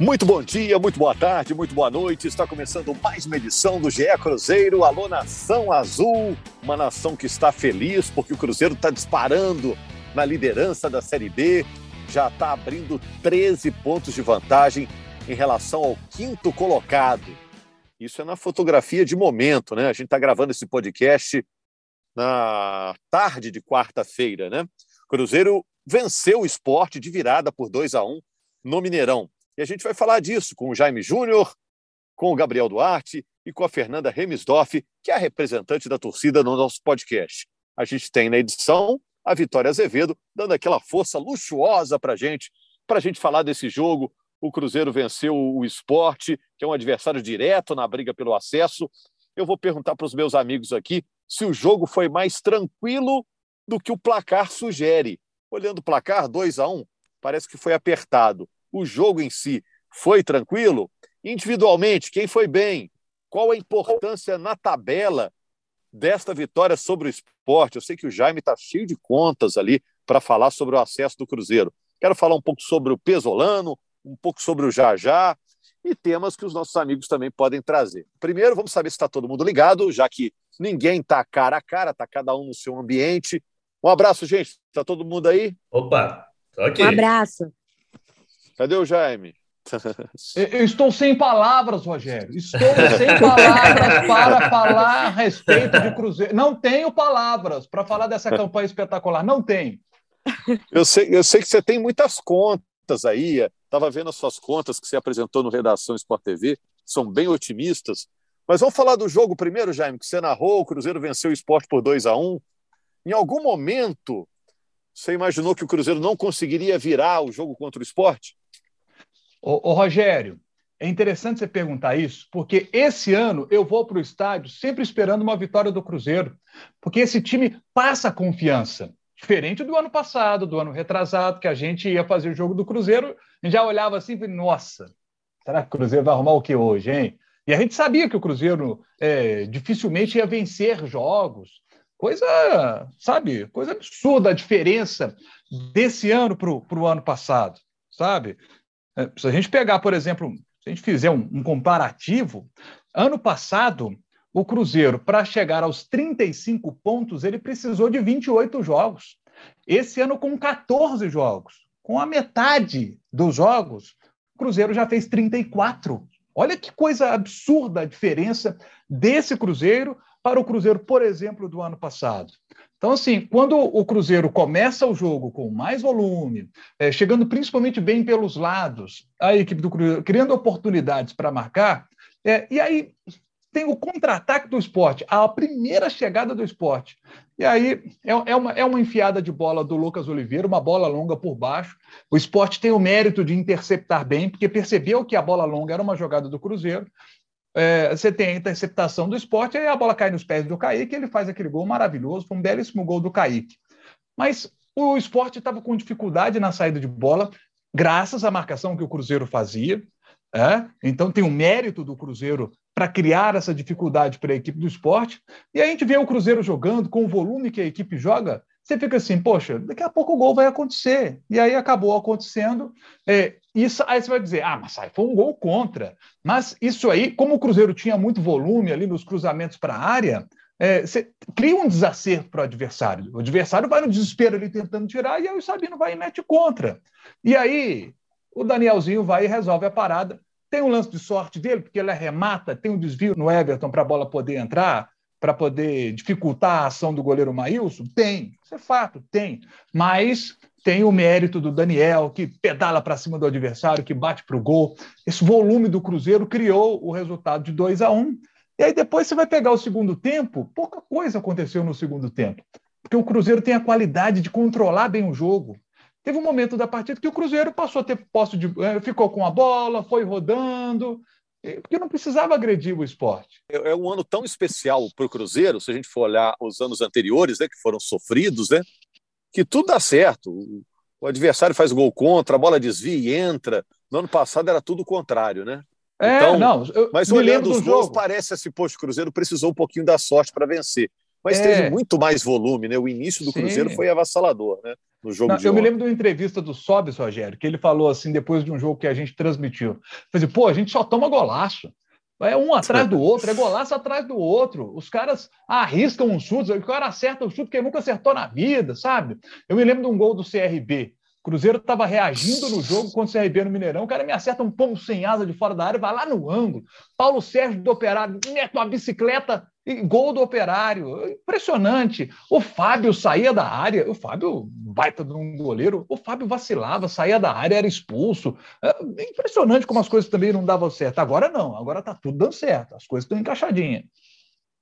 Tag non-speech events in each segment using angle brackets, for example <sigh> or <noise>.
Muito bom dia, muito boa tarde, muito boa noite. Está começando mais uma edição do GE Cruzeiro. Alô, Nação Azul, uma nação que está feliz porque o Cruzeiro está disparando na liderança da Série B. Já está abrindo 13 pontos de vantagem em relação ao quinto colocado. Isso é na fotografia de momento, né? A gente está gravando esse podcast na tarde de quarta-feira, né? Cruzeiro venceu o esporte de virada por 2 a 1 no Mineirão. E a gente vai falar disso com o Jaime Júnior, com o Gabriel Duarte e com a Fernanda Remisdorf, que é a representante da torcida no nosso podcast. A gente tem na edição a Vitória Azevedo, dando aquela força luxuosa para a gente, para a gente falar desse jogo. O Cruzeiro venceu o esporte, que é um adversário direto na briga pelo acesso. Eu vou perguntar para os meus amigos aqui se o jogo foi mais tranquilo do que o placar sugere. Olhando o placar, 2 a 1 um, parece que foi apertado o jogo em si foi tranquilo? Individualmente, quem foi bem? Qual a importância na tabela desta vitória sobre o esporte? Eu sei que o Jaime está cheio de contas ali para falar sobre o acesso do Cruzeiro. Quero falar um pouco sobre o Pesolano, um pouco sobre o Jajá e temas que os nossos amigos também podem trazer. Primeiro, vamos saber se está todo mundo ligado, já que ninguém está cara a cara, está cada um no seu ambiente. Um abraço, gente. Está todo mundo aí? Opa, tô aqui. Um abraço. Cadê o Jaime? Eu estou sem palavras, Rogério. Estou sem palavras para falar a respeito de Cruzeiro. Não tenho palavras para falar dessa campanha espetacular. Não tenho. Eu sei, eu sei que você tem muitas contas aí. Estava vendo as suas contas que você apresentou no Redação Sport TV. São bem otimistas. Mas vamos falar do jogo primeiro, Jaime, que você narrou. O Cruzeiro venceu o esporte por 2 a 1 Em algum momento, você imaginou que o Cruzeiro não conseguiria virar o jogo contra o esporte? Ô, ô, Rogério, é interessante você perguntar isso, porque esse ano eu vou para o estádio sempre esperando uma vitória do Cruzeiro, porque esse time passa confiança. Diferente do ano passado, do ano retrasado, que a gente ia fazer o jogo do Cruzeiro, e já olhava assim e nossa, será que o Cruzeiro vai arrumar o que hoje, hein? E a gente sabia que o Cruzeiro é, dificilmente ia vencer jogos. Coisa, sabe, coisa absurda a diferença desse ano para o ano passado, sabe? É, se a gente pegar, por exemplo, se a gente fizer um, um comparativo, ano passado, o Cruzeiro, para chegar aos 35 pontos, ele precisou de 28 jogos. Esse ano, com 14 jogos, com a metade dos jogos, o Cruzeiro já fez 34. Olha que coisa absurda a diferença desse Cruzeiro para o Cruzeiro, por exemplo, do ano passado. Então, assim, quando o Cruzeiro começa o jogo com mais volume, é, chegando principalmente bem pelos lados, a equipe do Cruzeiro criando oportunidades para marcar, é, e aí tem o contra-ataque do esporte, a primeira chegada do esporte. E aí é, é, uma, é uma enfiada de bola do Lucas Oliveira, uma bola longa por baixo. O esporte tem o mérito de interceptar bem, porque percebeu que a bola longa era uma jogada do Cruzeiro é, você tem a interceptação do esporte, aí a bola cai nos pés do Kaique, ele faz aquele gol maravilhoso, foi um belíssimo gol do Kaique. Mas o esporte estava com dificuldade na saída de bola, graças à marcação que o Cruzeiro fazia. É? Então tem o mérito do Cruzeiro para criar essa dificuldade para a equipe do esporte. E a gente vê o Cruzeiro jogando com o volume que a equipe joga, você fica assim, poxa, daqui a pouco o gol vai acontecer. E aí acabou acontecendo. É, isso, aí você vai dizer, ah, mas aí foi um gol contra. Mas isso aí, como o Cruzeiro tinha muito volume ali nos cruzamentos para a área, é, você cria um desacerto para o adversário. O adversário vai no desespero ali tentando tirar, e aí o Sabino vai e mete contra. E aí o Danielzinho vai e resolve a parada. Tem um lance de sorte dele, porque ele arremata, tem um desvio no Everton para a bola poder entrar para poder dificultar a ação do goleiro Maílson? Tem, isso é fato, tem. Mas tem o mérito do Daniel, que pedala para cima do adversário, que bate para o gol. Esse volume do Cruzeiro criou o resultado de 2 a 1 um. E aí depois você vai pegar o segundo tempo, pouca coisa aconteceu no segundo tempo. Porque o Cruzeiro tem a qualidade de controlar bem o jogo. Teve um momento da partida que o Cruzeiro passou a ter posse de. Eh, ficou com a bola, foi rodando, porque não precisava agredir o esporte. É, é um ano tão especial para o Cruzeiro, se a gente for olhar os anos anteriores, né, que foram sofridos, né, que tudo dá certo. O adversário faz gol contra, a bola desvia e entra. No ano passado era tudo o contrário, né? É, então, não, mas olhando os gols, jogo. parece assim, poxa, o Cruzeiro precisou um pouquinho da sorte para vencer. Mas é. teve muito mais volume, né? O início do Sim. Cruzeiro foi avassalador, né? No jogo Não, de Eu ontem. me lembro de uma entrevista do Sobis, Rogério, que ele falou assim, depois de um jogo que a gente transmitiu. Falei, assim, pô, a gente só toma golaço. É um atrás do outro, é golaço atrás do outro. Os caras arriscam um chute, o cara acerta o chute que ele nunca acertou na vida, sabe? Eu me lembro de um gol do CRB. O Cruzeiro estava reagindo no jogo contra o CRB no Mineirão. O cara me acerta um pombo sem asa de fora da área, vai lá no ângulo. Paulo Sérgio do Operário mete uma bicicleta e gol do Operário. Impressionante. O Fábio saía da área. O Fábio, baita de um goleiro. O Fábio vacilava, saía da área, era expulso. É impressionante como as coisas também não davam certo. Agora não. Agora está tudo dando certo. As coisas estão encaixadinhas.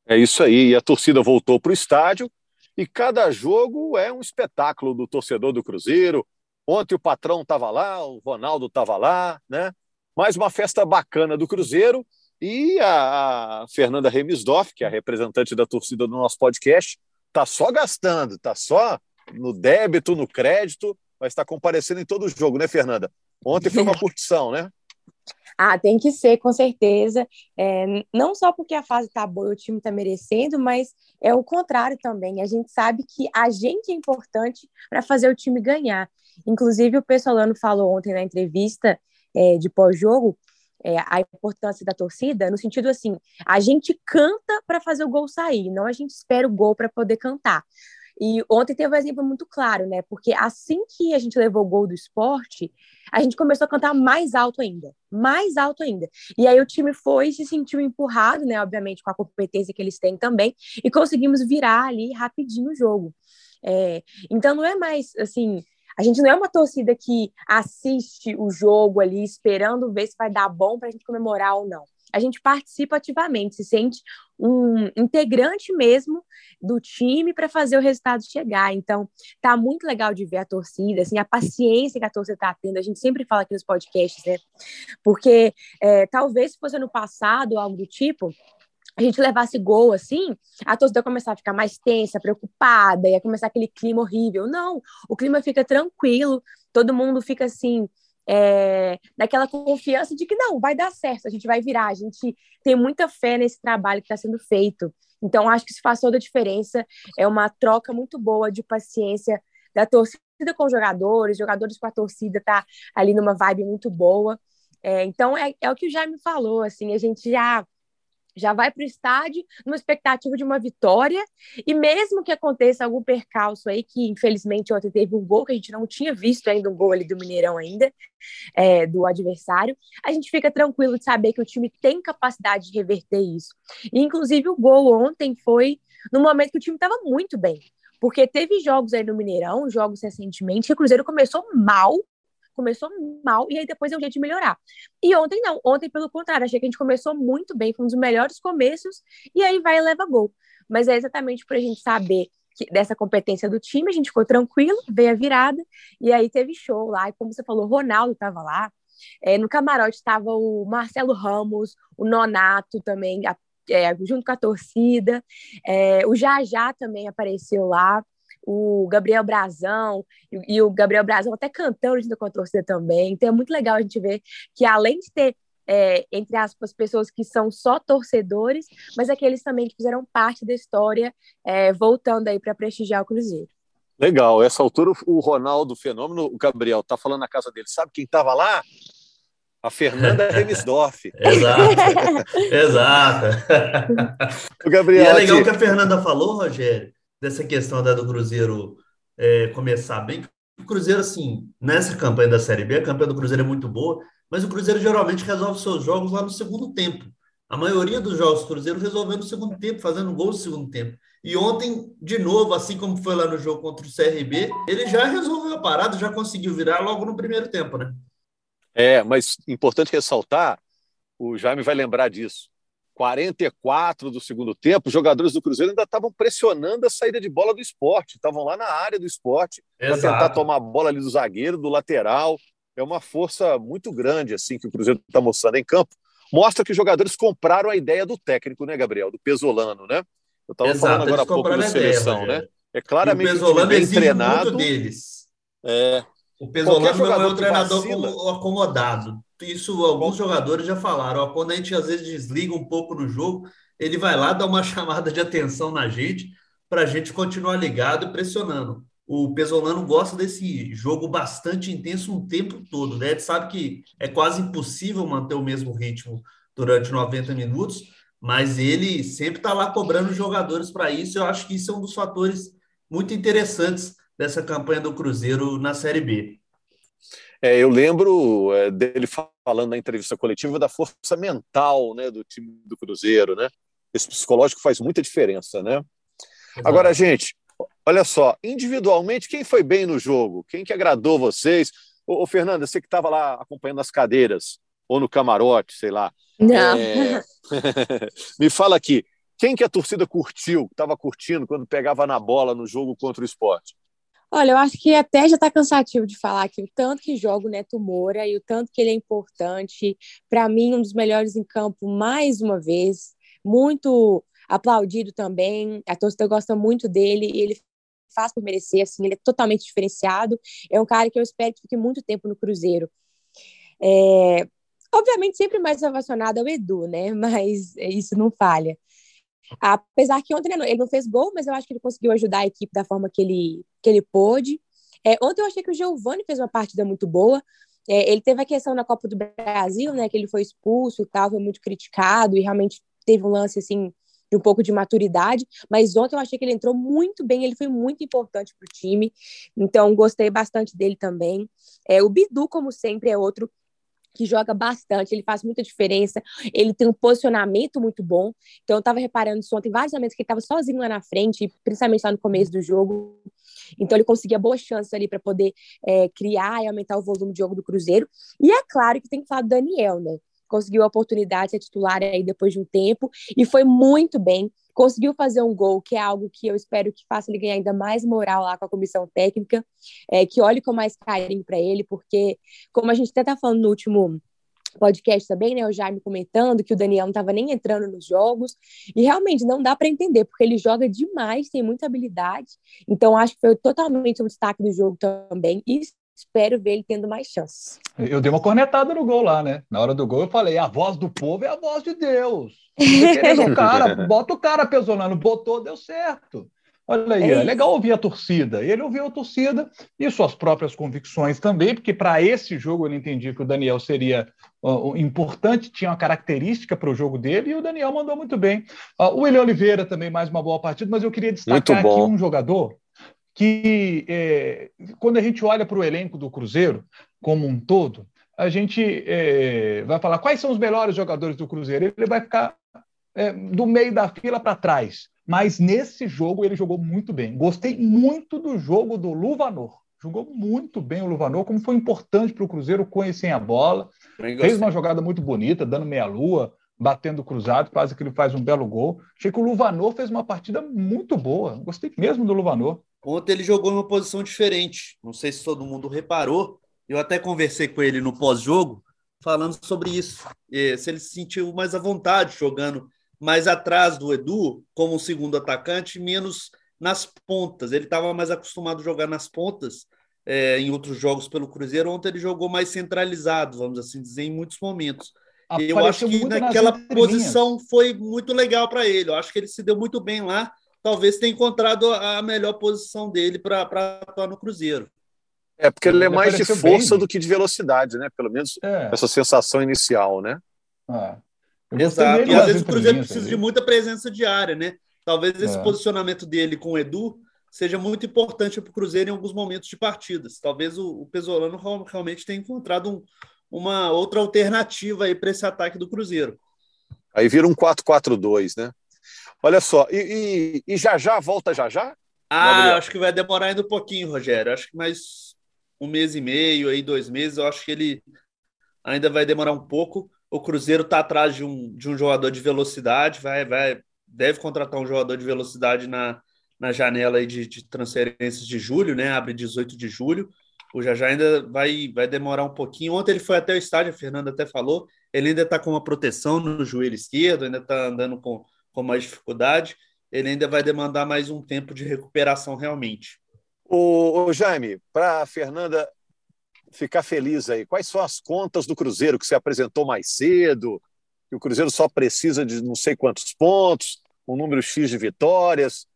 É isso aí. E a torcida voltou para o estádio. E cada jogo é um espetáculo do torcedor do Cruzeiro Ontem o patrão estava lá, o Ronaldo estava lá, né? Mais uma festa bacana do Cruzeiro. E a, a Fernanda Remisdorf, que é a representante da torcida do nosso podcast, está só gastando, está só no débito, no crédito, mas está comparecendo em todo o jogo, né, Fernanda? Ontem foi uma curtição, né? Ah, tem que ser, com certeza. É, não só porque a fase está boa e o time está merecendo, mas é o contrário também. A gente sabe que a gente é importante para fazer o time ganhar. Inclusive, o Pessolano falou ontem na entrevista é, de pós-jogo é, a importância da torcida, no sentido assim, a gente canta para fazer o gol sair, não a gente espera o gol para poder cantar. E ontem teve um exemplo muito claro, né? Porque assim que a gente levou o gol do esporte, a gente começou a cantar mais alto ainda, mais alto ainda. E aí o time foi se sentiu empurrado, né? Obviamente, com a competência que eles têm também, e conseguimos virar ali rapidinho o jogo. É, então não é mais assim a gente não é uma torcida que assiste o jogo ali esperando ver se vai dar bom para a gente comemorar ou não. A gente participa ativamente, se sente um integrante mesmo do time para fazer o resultado chegar. Então, tá muito legal de ver a torcida, assim, a paciência que a torcida está tendo. A gente sempre fala aqui nos podcasts, né? Porque é, talvez se fosse no passado algo do tipo, a gente levasse gol assim, a torcida começar a ficar mais tensa, preocupada, ia começar aquele clima horrível. Não, o clima fica tranquilo, todo mundo fica assim, é, naquela confiança de que não, vai dar certo, a gente vai virar, a gente tem muita fé nesse trabalho que está sendo feito. Então, acho que isso faz toda a diferença. É uma troca muito boa de paciência da torcida com os jogadores, jogadores com a torcida, tá ali numa vibe muito boa. É, então, é, é o que o Jaime falou, assim, a gente já já vai para o estádio numa expectativa de uma vitória, e mesmo que aconteça algum percalço aí, que infelizmente ontem teve um gol que a gente não tinha visto ainda, um gol ali do Mineirão ainda, é, do adversário, a gente fica tranquilo de saber que o time tem capacidade de reverter isso. E, inclusive, o gol ontem foi no momento que o time estava muito bem, porque teve jogos aí no Mineirão, jogos recentemente, que o Cruzeiro começou mal, começou mal e aí depois é um jeito de melhorar. E ontem não, ontem pelo contrário, achei que a gente começou muito bem, foi um dos melhores começos e aí vai e leva gol. Mas é exatamente para a gente saber que, dessa competência do time, a gente ficou tranquilo, veio a virada e aí teve show lá. E como você falou, Ronaldo estava lá. É, no camarote estava o Marcelo Ramos, o Nonato também, a, é, junto com a torcida. É, o Jajá também apareceu lá o Gabriel Brazão, e, e o Gabriel Brazão até cantando junto com a torcida também. Então é muito legal a gente ver que além de ter é, entre aspas, pessoas que são só torcedores, mas aqueles também que fizeram parte da história, é, voltando aí para prestigiar o Cruzeiro. Legal, essa altura o Ronaldo Fenômeno, o Gabriel, tá falando na casa dele, sabe quem estava lá? A Fernanda <laughs> Remisdorf. exato, <laughs> exato. o Gabriel, e é legal o que a Fernanda falou, Rogério, dessa questão da do Cruzeiro é, começar bem. O Cruzeiro, assim, nessa campanha da Série B, a campanha do Cruzeiro é muito boa, mas o Cruzeiro geralmente resolve seus jogos lá no segundo tempo. A maioria dos jogos do Cruzeiro resolvendo no segundo tempo, fazendo gol no segundo tempo. E ontem, de novo, assim como foi lá no jogo contra o CRB, ele já resolveu a parada, já conseguiu virar logo no primeiro tempo, né? É, mas importante ressaltar, o Jaime vai lembrar disso. 44 do segundo tempo, os jogadores do Cruzeiro ainda estavam pressionando a saída de bola do esporte, estavam lá na área do esporte para tentar tomar a bola ali do zagueiro, do lateral. É uma força muito grande assim que o Cruzeiro está mostrando em campo. mostra que os jogadores compraram a ideia do técnico, né, Gabriel? Do Pesolano, né? Eu estava falando agora há pouco da seleção, ideia, né? É claramente o Pesolano bem treinado. deles. É. O Pesolano é um treinador vacila. acomodado. Isso alguns jogadores já falaram. Ó, quando a gente às vezes desliga um pouco no jogo, ele vai lá dar uma <laughs> chamada de atenção na gente para a gente continuar ligado e pressionando. O Pesolano gosta desse jogo bastante intenso um tempo todo, né? Ele sabe que é quase impossível manter o mesmo ritmo durante 90 minutos, mas ele sempre está lá cobrando jogadores para isso. Eu acho que isso é um dos fatores muito interessantes dessa campanha do Cruzeiro na Série B. É, eu lembro é, dele falando na entrevista coletiva da força mental né, do time do Cruzeiro, né? Esse psicológico faz muita diferença, né? Exato. Agora, gente, olha só, individualmente, quem foi bem no jogo? Quem que agradou vocês? Ô, ô Fernanda, você que estava lá acompanhando as cadeiras, ou no camarote, sei lá. Não. É... <laughs> Me fala aqui, quem que a torcida curtiu, estava curtindo quando pegava na bola no jogo contra o esporte? Olha, eu acho que até já está cansativo de falar que o tanto que joga o Neto Moura e o tanto que ele é importante. Para mim, um dos melhores em campo, mais uma vez. Muito aplaudido também. A torcida gosta muito dele e ele faz por merecer, assim, ele é totalmente diferenciado. É um cara que eu espero que fique muito tempo no Cruzeiro. É... Obviamente, sempre mais relacionado ao Edu, né? <laughs> Mas isso não falha. Apesar que ontem ele não fez gol, mas eu acho que ele conseguiu ajudar a equipe da forma que ele, que ele pôde. É, ontem eu achei que o Giovani fez uma partida muito boa. É, ele teve a questão na Copa do Brasil, né? Que ele foi expulso e tal, foi muito criticado e realmente teve um lance assim de um pouco de maturidade, mas ontem eu achei que ele entrou muito bem, ele foi muito importante para o time, então gostei bastante dele também. É, o Bidu, como sempre, é outro que joga bastante, ele faz muita diferença, ele tem um posicionamento muito bom. Então, eu estava reparando isso ontem, vários momentos que ele estava sozinho lá na frente, principalmente lá no começo do jogo. Então, ele conseguia boas chances ali para poder é, criar e aumentar o volume de jogo do Cruzeiro. E é claro que tem que falar do Daniel, né? Conseguiu a oportunidade de titular aí depois de um tempo e foi muito bem. Conseguiu fazer um gol, que é algo que eu espero que faça ele ganhar ainda mais moral lá com a comissão técnica, é, que olhe com mais carinho para ele, porque, como a gente até está falando no último podcast também, né, o Jaime comentando que o Daniel não estava nem entrando nos jogos, e realmente não dá para entender, porque ele joga demais, tem muita habilidade, então acho que foi totalmente o destaque do jogo também, e espero ver ele tendo mais chances. Eu dei uma cornetada no gol lá, né? Na hora do gol eu falei: a voz do povo é a voz de Deus. o <laughs> cara, bota o cara pesolando, botou, deu certo. Olha aí, é, é legal ouvir a torcida. Ele ouviu a torcida e suas próprias convicções também, porque para esse jogo ele entendi que o Daniel seria uh, importante, tinha uma característica para o jogo dele, e o Daniel mandou muito bem. Uh, o William Oliveira também, mais uma boa partida, mas eu queria destacar aqui um jogador que é, quando a gente olha para o elenco do Cruzeiro como um todo, a gente é, vai falar quais são os melhores jogadores do Cruzeiro. Ele vai ficar é, do meio da fila para trás. Mas nesse jogo ele jogou muito bem. Gostei muito do jogo do Luvanor. Jogou muito bem o Luvanor, como foi importante para o Cruzeiro conhecer a bola. Fez uma jogada muito bonita, dando meia-lua, batendo cruzado, quase que ele faz um belo gol. Achei que o Luvanor fez uma partida muito boa. Gostei mesmo do Luvanor. Ontem ele jogou em uma posição diferente. Não sei se todo mundo reparou. Eu até conversei com ele no pós-jogo, falando sobre isso. Se ele se sentiu mais à vontade jogando mais atrás do Edu, como segundo atacante, menos nas pontas. Ele estava mais acostumado a jogar nas pontas é, em outros jogos pelo Cruzeiro. Ontem ele jogou mais centralizado, vamos assim dizer, em muitos momentos. Apareceu eu acho que naquela posição foi muito legal para ele. Eu acho que ele se deu muito bem lá talvez tenha encontrado a melhor posição dele para atuar no Cruzeiro. É, porque ele é mais de força bem. do que de velocidade, né? Pelo menos é. essa sensação inicial, né? Ah. Exato. E às vezes o Cruzeiro precisa ali. de muita presença diária, né? Talvez esse é. posicionamento dele com o Edu seja muito importante para o Cruzeiro em alguns momentos de partidas. Talvez o, o Pesolano realmente tenha encontrado um, uma outra alternativa aí para esse ataque do Cruzeiro. Aí vira um 4-4-2, né? Olha só, e, e, e já já volta já já? Ah, Gabriel? acho que vai demorar ainda um pouquinho, Rogério. Acho que mais um mês e meio, aí dois meses. Eu acho que ele ainda vai demorar um pouco. O Cruzeiro está atrás de um, de um jogador de velocidade, vai, vai, deve contratar um jogador de velocidade na, na janela aí de, de transferências de julho, né? Abre 18 de julho. O Jajá ainda vai, vai demorar um pouquinho. Ontem ele foi até o estádio, a Fernanda até falou. Ele ainda está com uma proteção no joelho esquerdo, ainda está andando com, com mais dificuldade. Ele ainda vai demandar mais um tempo de recuperação realmente. O, o Jaime, para a Fernanda ficar feliz aí, quais são as contas do Cruzeiro que você apresentou mais cedo? Que o Cruzeiro só precisa de não sei quantos pontos, um número X de vitórias.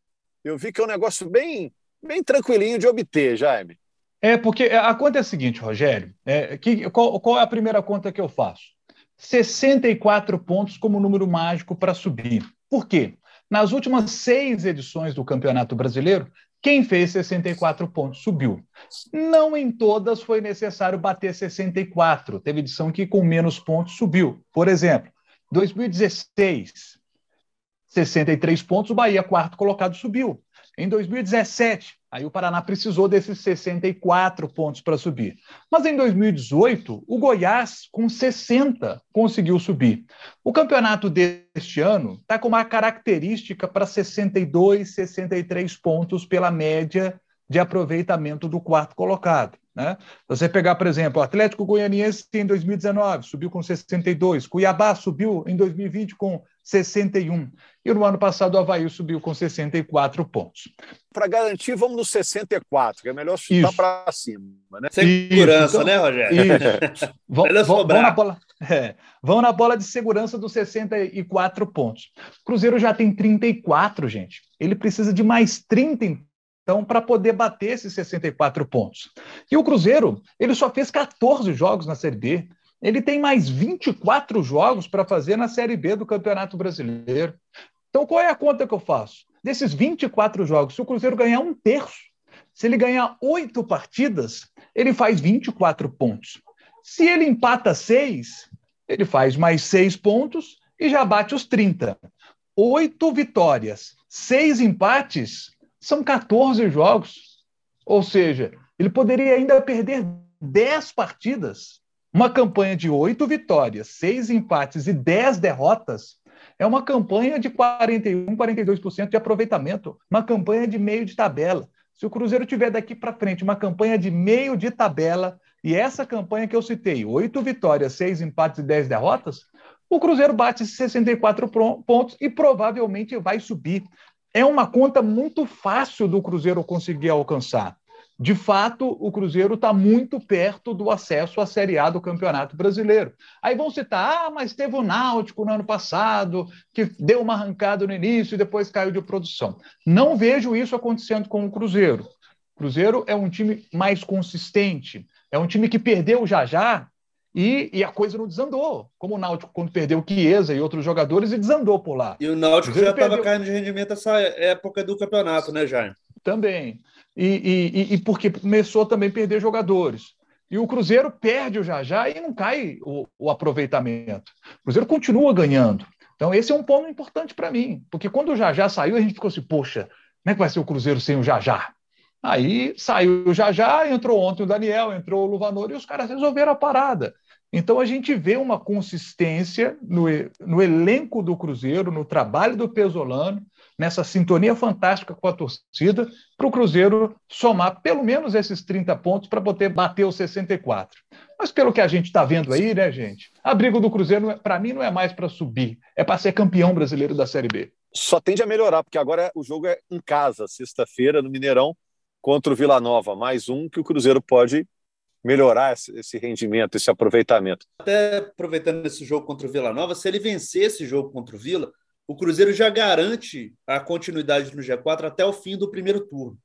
Eu vi que é um negócio bem, bem tranquilinho de obter, Jaime. É, porque a conta é a seguinte, Rogério. É, que, qual, qual é a primeira conta que eu faço? 64 pontos como número mágico para subir. Por quê? Nas últimas seis edições do Campeonato Brasileiro, quem fez 64 pontos subiu. Não em todas foi necessário bater 64. Teve edição que com menos pontos subiu. Por exemplo, 2016, 63 pontos, o Bahia, quarto colocado, subiu. Em 2017, aí o Paraná precisou desses 64 pontos para subir. Mas em 2018, o Goiás, com 60, conseguiu subir. O campeonato deste ano está com uma característica para 62, 63 pontos pela média de aproveitamento do quarto colocado. Né? Você pegar, por exemplo, o Atlético Goianiense em 2019 subiu com 62, Cuiabá subiu em 2020 com 61, e no ano passado o Havaí subiu com 64 pontos. Para garantir, vamos no 64, que é melhor chutar para cima. Né? Segurança, então, né, Rogério? Isso. vão, vão, vão, na bola, é, vão na bola de segurança dos 64 pontos. O Cruzeiro já tem 34, gente. Ele precisa de mais 30 então, para poder bater esses 64 pontos. E o Cruzeiro, ele só fez 14 jogos na Série B. Ele tem mais 24 jogos para fazer na Série B do Campeonato Brasileiro. Então, qual é a conta que eu faço? Desses 24 jogos, se o Cruzeiro ganhar um terço, se ele ganhar oito partidas, ele faz 24 pontos. Se ele empata seis, ele faz mais seis pontos e já bate os 30. Oito vitórias, seis empates, são 14 jogos. Ou seja, ele poderia ainda perder 10 partidas. Uma campanha de 8 vitórias, 6 empates e 10 derrotas é uma campanha de 41, 42% de aproveitamento, uma campanha de meio de tabela. Se o Cruzeiro tiver daqui para frente uma campanha de meio de tabela, e essa campanha que eu citei, 8 vitórias, 6 empates e 10 derrotas, o Cruzeiro bate 64 pontos e provavelmente vai subir é uma conta muito fácil do Cruzeiro conseguir alcançar. De fato, o Cruzeiro está muito perto do acesso à Série A do Campeonato Brasileiro. Aí vão citar, ah, mas teve o Náutico no ano passado, que deu uma arrancada no início e depois caiu de produção. Não vejo isso acontecendo com o Cruzeiro. O Cruzeiro é um time mais consistente, é um time que perdeu já já e, e, a coisa não desandou. Como o Náutico, quando perdeu o Chiesa e outros jogadores, e desandou por lá. E o Náutico já estava perdeu... caindo de rendimento essa época do campeonato, né, Jaime? Também. E, e, e, porque começou também a perder jogadores. E o Cruzeiro perde o Jajá e não cai o, o aproveitamento. O Cruzeiro continua ganhando. Então, esse é um ponto importante para mim. Porque quando o Jajá saiu, a gente ficou assim, poxa, como é que vai ser o Cruzeiro sem o Jajá? Aí saiu o Jajá, entrou ontem o Daniel, entrou o Luvanor e os caras resolveram a parada. Então a gente vê uma consistência no, no elenco do Cruzeiro, no trabalho do Pesolano, nessa sintonia fantástica com a torcida, para o Cruzeiro somar pelo menos esses 30 pontos para poder bater os 64. Mas pelo que a gente está vendo aí, né, gente? A briga do Cruzeiro, é, para mim, não é mais para subir, é para ser campeão brasileiro da Série B. Só tende a melhorar, porque agora o jogo é em casa, sexta-feira, no Mineirão, contra o Vila Nova. Mais um que o Cruzeiro pode melhorar esse rendimento, esse aproveitamento. Até aproveitando esse jogo contra o Vila Nova, se ele vencer esse jogo contra o Vila, o Cruzeiro já garante a continuidade no G4 até o fim do primeiro turno.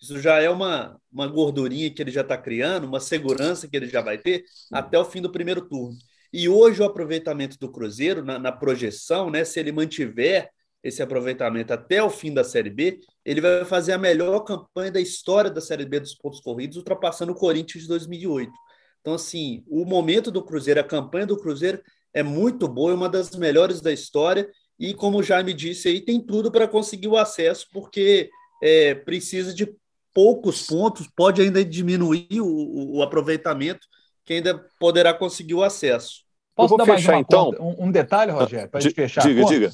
Isso já é uma, uma gordurinha que ele já está criando, uma segurança que ele já vai ter até o fim do primeiro turno. E hoje o aproveitamento do Cruzeiro, na, na projeção, né, se ele mantiver esse aproveitamento até o fim da Série B, ele vai fazer a melhor campanha da história da Série B dos pontos corridos, ultrapassando o Corinthians de 2008. Então, assim, o momento do Cruzeiro, a campanha do Cruzeiro é muito boa, é uma das melhores da história, e como já me disse aí, tem tudo para conseguir o acesso, porque é, precisa de poucos pontos, pode ainda diminuir o, o aproveitamento, que ainda poderá conseguir o acesso. Posso dar fechar, mais então? Conta, um, um, detalhe, Rogério, para a gente fechar? Diga, diga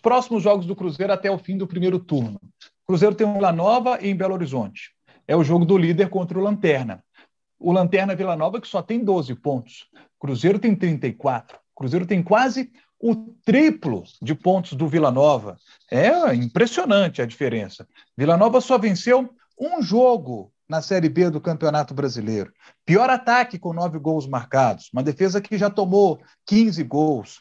próximos jogos do Cruzeiro até o fim do primeiro turno. O Cruzeiro tem Vila Nova e em Belo Horizonte. é o jogo do líder contra o Lanterna. O Lanterna Vila Nova, que só tem 12 pontos. Cruzeiro tem 34. Cruzeiro tem quase o triplo de pontos do Vila Nova. É impressionante a diferença. Vila Nova só venceu um jogo na Série B do Campeonato Brasileiro. Pior ataque com nove gols marcados. Uma defesa que já tomou 15 gols.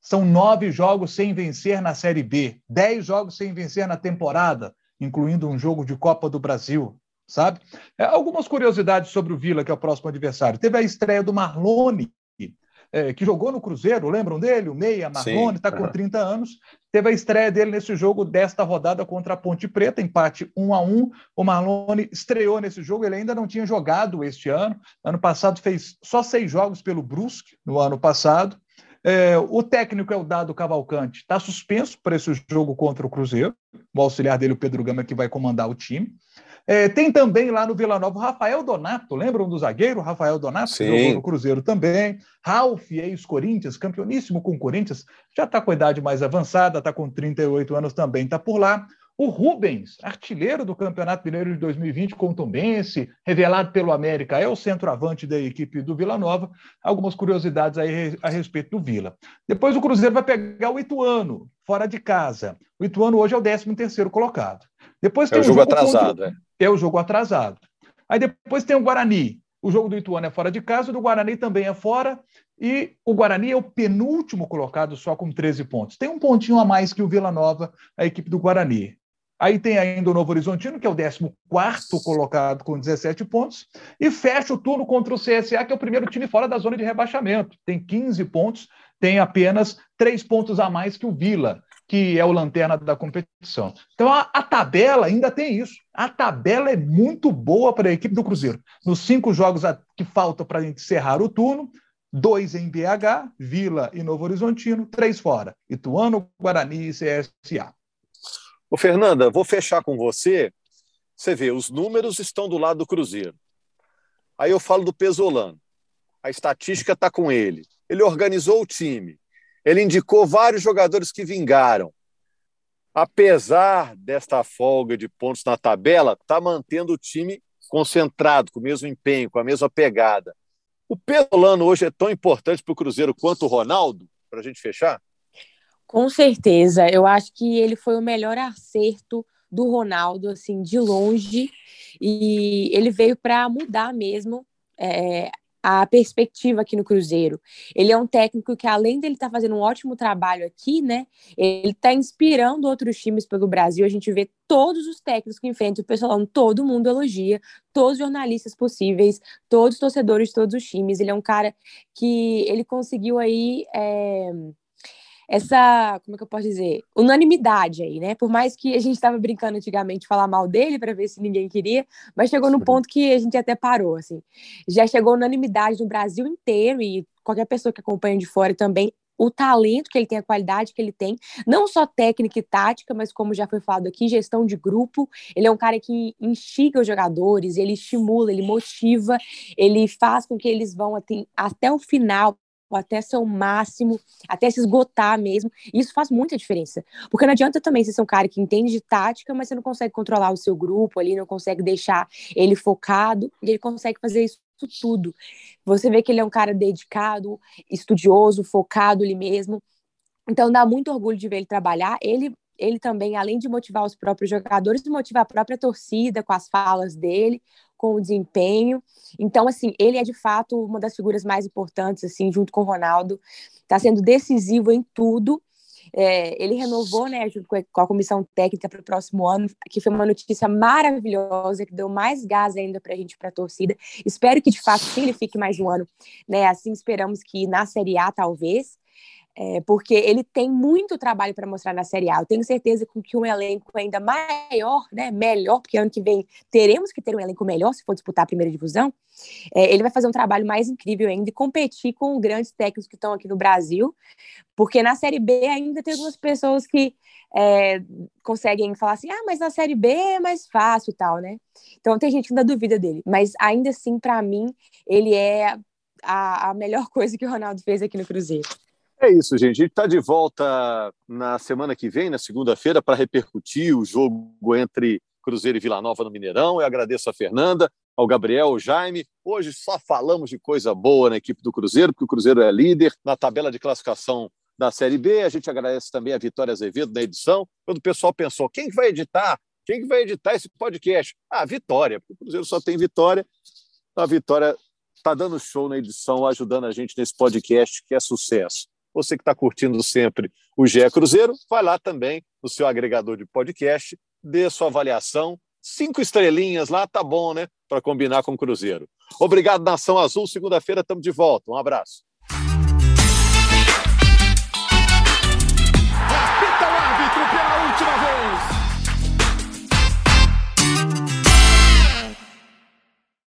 São nove jogos sem vencer na Série B, dez jogos sem vencer na temporada, incluindo um jogo de Copa do Brasil, sabe? É, algumas curiosidades sobre o Vila, que é o próximo adversário. Teve a estreia do Marlone, é, que jogou no Cruzeiro, lembram dele? O Meia Marlone, está com 30 anos. Teve a estreia dele nesse jogo desta rodada contra a Ponte Preta, empate 1 a 1 O Marlone estreou nesse jogo, ele ainda não tinha jogado este ano. Ano passado fez só seis jogos pelo Brusque, no ano passado. É, o técnico é o Dado Cavalcante, está suspenso para esse jogo contra o Cruzeiro. O auxiliar dele, o Pedro Gama, que vai comandar o time. É, tem também lá no Vila Nova o Rafael Donato, lembram do zagueiro? Rafael Donato, Sim. que jogou no Cruzeiro também. Ralf, ex-Corinthians, campeoníssimo com o Corinthians, já está com a idade mais avançada, está com 38 anos também, está por lá. O Rubens, artilheiro do Campeonato Mineiro de 2020 com o Tombense, revelado pelo América, é o centroavante da equipe do Vila Nova. Algumas curiosidades aí a respeito do Vila. Depois o Cruzeiro vai pegar o Ituano, fora de casa. O Ituano hoje é o 13º colocado. Depois tem é o jogo, jogo atrasado, contra... é. É o jogo atrasado. Aí depois tem o Guarani. O jogo do Ituano é fora de casa, o do Guarani também é fora. E o Guarani é o penúltimo colocado, só com 13 pontos. Tem um pontinho a mais que o Vila Nova, a equipe do Guarani. Aí tem ainda o Novo Horizontino, que é o 14 colocado com 17 pontos, e fecha o turno contra o CSA, que é o primeiro time fora da zona de rebaixamento. Tem 15 pontos, tem apenas 3 pontos a mais que o Vila que é o lanterna da competição. Então a, a, tabela ainda tem isso. A tabela é muito boa para a equipe do Cruzeiro. Nos cinco jogos a, que faltam para encerrar o turno, dois em BH, Vila e Novo Horizontino, três fora: Ituano, Guarani e CSA. Ô, Fernanda, vou fechar com você. Você vê, os números estão do lado do Cruzeiro. Aí eu falo do Pesolano. A estatística está com ele. Ele organizou o time ele indicou vários jogadores que vingaram. Apesar desta folga de pontos na tabela, está mantendo o time concentrado, com o mesmo empenho, com a mesma pegada. O Pelano hoje é tão importante para o Cruzeiro quanto o Ronaldo, para a gente fechar? Com certeza. Eu acho que ele foi o melhor acerto do Ronaldo, assim, de longe. E ele veio para mudar mesmo é, a perspectiva aqui no Cruzeiro. Ele é um técnico que, além dele estar tá fazendo um ótimo trabalho aqui, né, ele está inspirando outros times pelo Brasil. A gente vê todos os técnicos que enfrentam o pessoal, todo mundo elogia, todos os jornalistas possíveis, todos os torcedores de todos os times. Ele é um cara que ele conseguiu aí. É essa, como é que eu posso dizer, unanimidade aí, né? Por mais que a gente estava brincando antigamente de falar mal dele para ver se ninguém queria, mas chegou no ponto que a gente até parou, assim. Já chegou unanimidade no Brasil inteiro e qualquer pessoa que acompanha de fora também o talento que ele tem, a qualidade que ele tem, não só técnica e tática, mas como já foi falado aqui, gestão de grupo. Ele é um cara que instiga os jogadores, ele estimula, ele motiva, ele faz com que eles vão até, até o final até seu máximo, até se esgotar mesmo. E isso faz muita diferença. Porque não adianta também você ser um cara que entende de tática, mas você não consegue controlar o seu grupo ali, não consegue deixar ele focado, e ele consegue fazer isso tudo. Você vê que ele é um cara dedicado, estudioso, focado ali mesmo. Então dá muito orgulho de ver ele trabalhar. Ele ele também, além de motivar os próprios jogadores, motiva a própria torcida com as falas dele, com o desempenho. Então, assim, ele é de fato uma das figuras mais importantes, assim, junto com o Ronaldo. Está sendo decisivo em tudo. É, ele renovou, né, junto com a comissão técnica para o próximo ano, que foi uma notícia maravilhosa, que deu mais gás ainda para a gente, para a torcida. Espero que, de fato, sim, ele fique mais um ano, né, assim esperamos que na Série A, talvez, é, porque ele tem muito trabalho para mostrar na Série A. Eu tenho certeza que um elenco ainda maior, né, melhor, porque ano que vem teremos que ter um elenco melhor se for disputar a primeira divisão. É, ele vai fazer um trabalho mais incrível ainda e competir com grandes técnicos que estão aqui no Brasil, porque na Série B ainda tem algumas pessoas que é, conseguem falar assim: ah, mas na Série B é mais fácil e tal, né? Então tem gente que ainda duvida dele, mas ainda assim, para mim, ele é a, a melhor <laughs> coisa que o Ronaldo fez aqui no Cruzeiro. É isso, gente. A gente está de volta na semana que vem, na segunda-feira, para repercutir o jogo entre Cruzeiro e Vila Nova no Mineirão. Eu agradeço a Fernanda, ao Gabriel, ao Jaime. Hoje só falamos de coisa boa na equipe do Cruzeiro, porque o Cruzeiro é líder na tabela de classificação da Série B. A gente agradece também a Vitória Azevedo na edição. Quando o pessoal pensou, quem vai editar? Quem vai editar esse podcast? Ah, Vitória, porque o Cruzeiro só tem Vitória. A Vitória está dando show na edição, ajudando a gente nesse podcast, que é sucesso. Você que está curtindo sempre o GE Cruzeiro, vai lá também no seu agregador de podcast, dê sua avaliação. Cinco estrelinhas lá, tá bom, né? Para combinar com o Cruzeiro. Obrigado, Nação Azul. Segunda-feira estamos de volta. Um abraço.